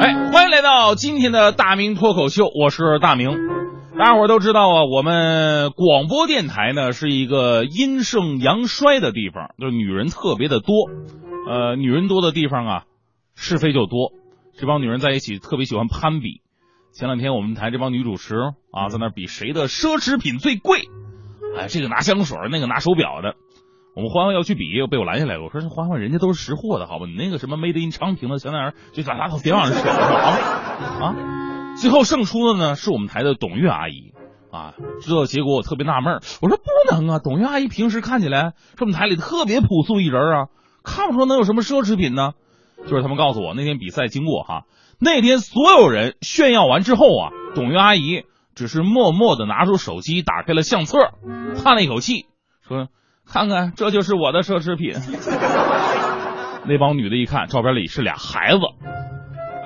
哎，欢迎来到今天的大明脱口秀，我是大明。大家伙儿都知道啊，我们广播电台呢是一个阴盛阳衰的地方，就是女人特别的多。呃，女人多的地方啊，是非就多。这帮女人在一起特别喜欢攀比。前两天我们台这帮女主持啊，在那比谁的奢侈品最贵。哎，这个拿香水，那个拿手表的。我们欢欢要去比，又被我拦下来了。我说：“欢欢，人家都是识货的，好吧？你那个什么 Made in 昌平的香奈儿，就咋咋别往上扯啊啊！”最后胜出的呢，是我们台的董月阿姨啊。知道结果我特别纳闷我说：“不能啊，董月阿姨平时看起来是我们台里特别朴素一人啊，看不出能有什么奢侈品呢。”就是他们告诉我，那天比赛经过哈，那天所有人炫耀完之后啊，董月阿姨只是默默的拿出手机，打开了相册，叹了一口气，说。看看，这就是我的奢侈品。那帮女的一看，照片里是俩孩子。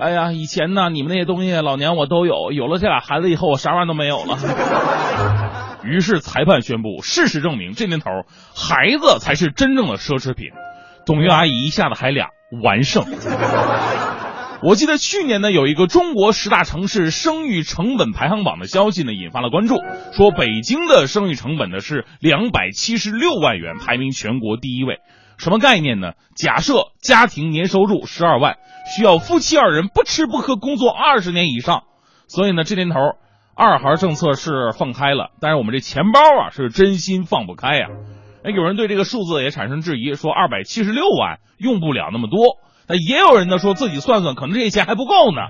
哎呀，以前呢，你们那些东西，老娘我都有。有了这俩孩子以后，我啥玩意儿都没有了。于是裁判宣布，事实证明，这年头孩子才是真正的奢侈品。董月阿姨一下子还俩完胜。我记得去年呢，有一个中国十大城市生育成本排行榜的消息呢，引发了关注。说北京的生育成本呢是两百七十六万元，排名全国第一位。什么概念呢？假设家庭年收入十二万，需要夫妻二人不吃不喝工作二十年以上。所以呢，这年头二孩政策是放开了，但是我们这钱包啊是真心放不开呀。哎，有人对这个数字也产生质疑，说二百七十六万用不了那么多。也有人呢说自己算算，可能这些钱还不够呢。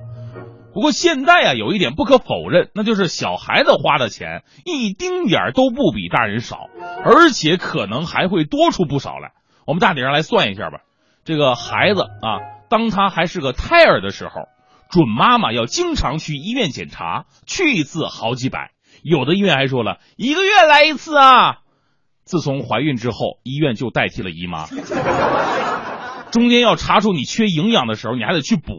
不过现在啊，有一点不可否认，那就是小孩子花的钱一丁点儿都不比大人少，而且可能还会多出不少来。我们大体上来算一下吧。这个孩子啊，当他还是个胎儿的时候，准妈妈要经常去医院检查，去一次好几百，有的医院还说了一个月来一次啊。自从怀孕之后，医院就代替了姨妈。中间要查出你缺营养的时候，你还得去补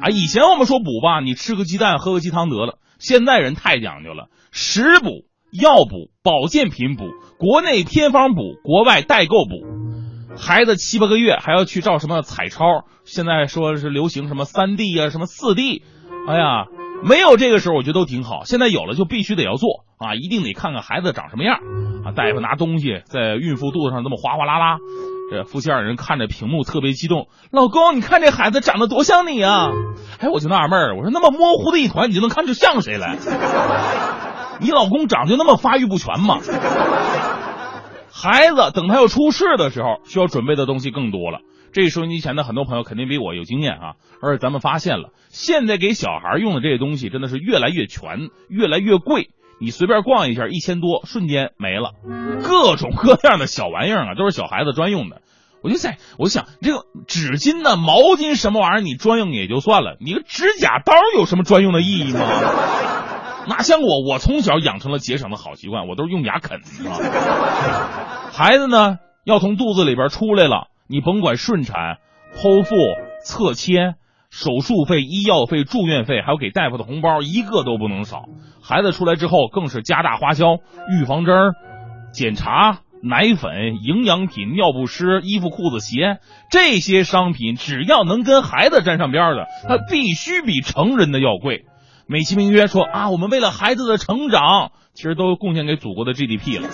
啊！以前我们说补吧，你吃个鸡蛋，喝个鸡汤得了。现在人太讲究了，食补、药补、保健品补，国内偏方补，国外代购补。孩子七八个月还要去照什么彩超？现在说是流行什么三 D 啊，什么四 D。哎呀，没有这个时候我觉得都挺好。现在有了就必须得要做啊，一定得看看孩子长什么样啊！大夫拿东西在孕妇肚子上这么哗哗啦啦。这夫妻二人看着屏幕特别激动，老公，你看这孩子长得多像你啊！哎，我就纳闷儿，我说那么模糊的一团，你就能看出像谁来？你老公长就那么发育不全吗？孩子等他要出世的时候，需要准备的东西更多了。这收音机前的很多朋友肯定比我有经验啊，而且咱们发现了，现在给小孩用的这些东西真的是越来越全，越来越贵。你随便逛一下，一千多，瞬间没了。各种各样的小玩意儿啊，都是小孩子专用的。我就在，我就想，这个纸巾呢、毛巾什么玩意儿，你专用也就算了，你个指甲刀有什么专用的意义吗？哪像我，我从小养成了节省的好习惯，我都是用牙啃。孩子呢，要从肚子里边出来了，你甭管顺产、剖腹、侧切。手术费、医药费、住院费，还有给大夫的红包，一个都不能少。孩子出来之后，更是加大花销，预防针、检查、奶粉、营养品、尿不湿、衣服、裤子、鞋，这些商品只要能跟孩子沾上边的，它必须比成人的要贵。美其名曰说啊，我们为了孩子的成长，其实都贡献给祖国的 GDP 了。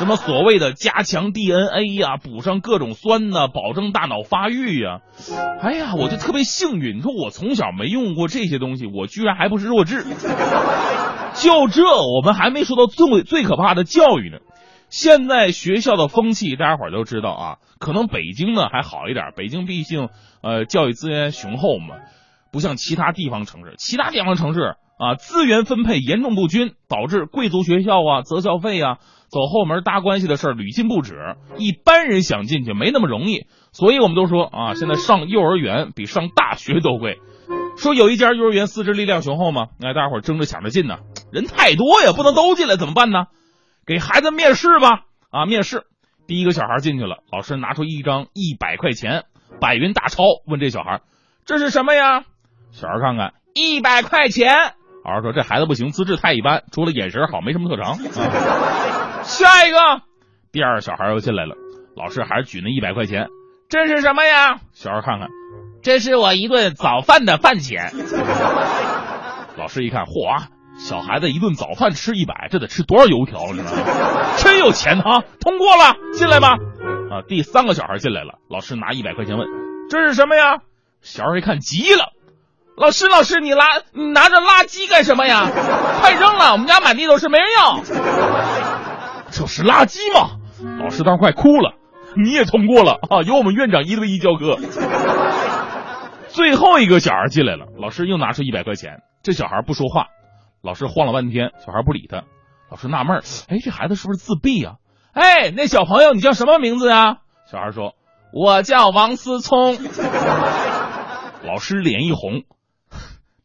什么所谓的加强 DNA 呀，补上各种酸呢，保证大脑发育呀？哎呀，我就特别幸运，你说我从小没用过这些东西，我居然还不是弱智。就这，我们还没说到最最可怕的教育呢。现在学校的风气，大家伙都知道啊。可能北京呢还好一点，北京毕竟呃教育资源雄厚嘛。不像其他地方城市，其他地方城市啊，资源分配严重不均，导致贵族学校啊、择校费啊、走后门搭关系的事儿屡禁不止。一般人想进去没那么容易，所以我们都说啊，现在上幼儿园比上大学都贵。说有一家幼儿园师资力量雄厚吗？哎，大家伙争着抢着进呢，人太多呀，不能都进来怎么办呢？给孩子面试吧，啊，面试，第一个小孩进去了，老师拿出一张一百块钱百元大钞，问这小孩，这是什么呀？小孩看看一百块钱，老师说这孩子不行，资质太一般，除了眼神好，没什么特长。下一个，第二小孩又进来了，老师还是举那一百块钱，这是什么呀？小孩看看，这是我一顿早饭的饭钱。老师一看，嚯，小孩子一顿早饭吃一百，这得吃多少油条？你知道吗？真有钱啊！通过了，进来吧。啊，第三个小孩进来了，老师拿一百块钱问：“这是什么呀？”小孩一看急了：“老师，老师，你拉你拿着垃圾干什么呀？快扔了，我们家满地都是，没人要。”这是垃圾吗？老师当时快哭了。你也通过了啊！由我们院长一对一教课。最后一个小孩进来了，老师又拿出一百块钱。这小孩不说话，老师晃了半天，小孩不理他。老师纳闷儿，哎，这孩子是不是自闭啊？哎，那小朋友，你叫什么名字呀？小孩说：“我叫王思聪。”老师脸一红，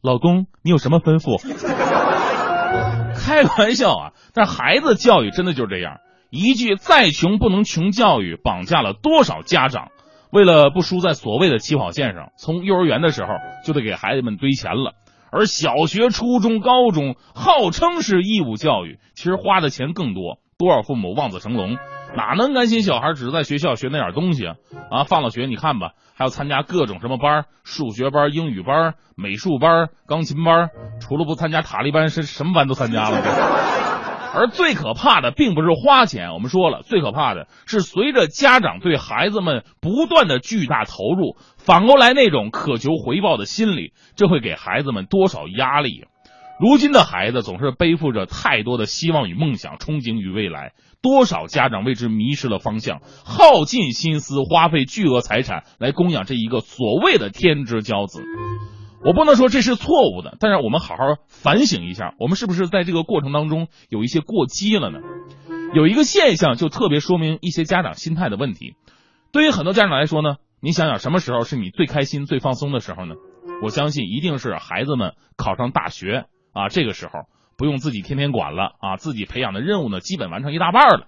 老公，你有什么吩咐？开玩笑啊！但孩子教育真的就是这样，一句“再穷不能穷教育”，绑架了多少家长？为了不输在所谓的起跑线上，从幼儿园的时候就得给孩子们堆钱了。而小学、初中、高中号称是义务教育，其实花的钱更多。多少父母望子成龙，哪能甘心小孩只是在学校学那点东西啊？啊，放了学你看吧，还要参加各种什么班，数学班、英语班、美术班、钢琴班，除了不参加塔利班，是什么班都参加了。而最可怕的并不是花钱，我们说了，最可怕的是随着家长对孩子们不断的巨大投入，反过来那种渴求回报的心理，这会给孩子们多少压力？如今的孩子总是背负着太多的希望与梦想，憧憬与未来。多少家长为之迷失了方向，耗尽心思，花费巨额财产来供养这一个所谓的天之骄子。我不能说这是错误的，但是我们好好反省一下，我们是不是在这个过程当中有一些过激了呢？有一个现象就特别说明一些家长心态的问题。对于很多家长来说呢，你想想什么时候是你最开心、最放松的时候呢？我相信一定是孩子们考上大学。啊，这个时候不用自己天天管了啊，自己培养的任务呢，基本完成一大半了。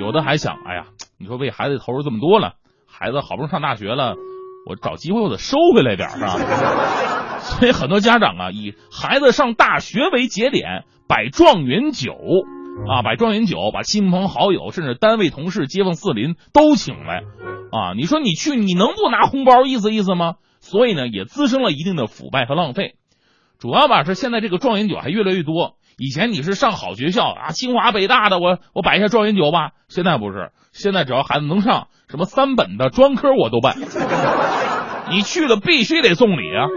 有的还想，哎呀，你说为孩子投入这么多了，孩子好不容易上大学了，我找机会我得收回来点是吧？所以很多家长啊，以孩子上大学为节点，摆状元酒啊，摆状元酒，把亲朋好友甚至单位同事、街坊四邻都请来啊。你说你去，你能不拿红包意思意思吗？所以呢，也滋生了一定的腐败和浪费。主要吧是现在这个状元酒还越来越多。以前你是上好学校啊，清华北大的，我我摆一下状元酒吧。现在不是，现在只要孩子能上什么三本的专科，我都办。你去了必须得送礼啊。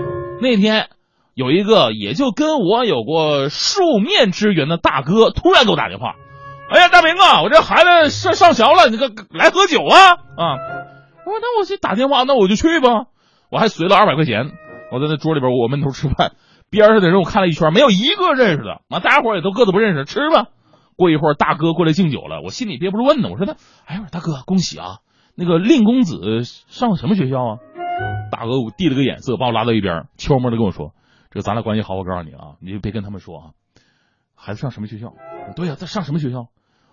那天有一个也就跟我有过数面之缘的大哥，突然给我打电话：“哎呀，大明啊，我这孩子上上学了，你个来喝酒啊啊！”我说：“那我去打电话，那我就去吧。”我还随了二百块钱，我在那桌里边我闷头吃饭。边上的人我看了一圈，没有一个认识的啊！大家伙也都各自不认识，吃吧。过一会儿，大哥过来敬酒了，我心里憋不住问呢，我说他，哎，我说大哥，恭喜啊！那个令公子上什么学校啊？大哥我递了个眼色，把我拉到一边，悄摸的跟我说：“这个咱俩关系好，我告诉你啊，你就别跟他们说啊。孩子上什么学校？对呀，他上什么学校？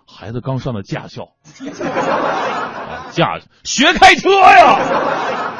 孩子刚上的驾校，驾学开车呀。”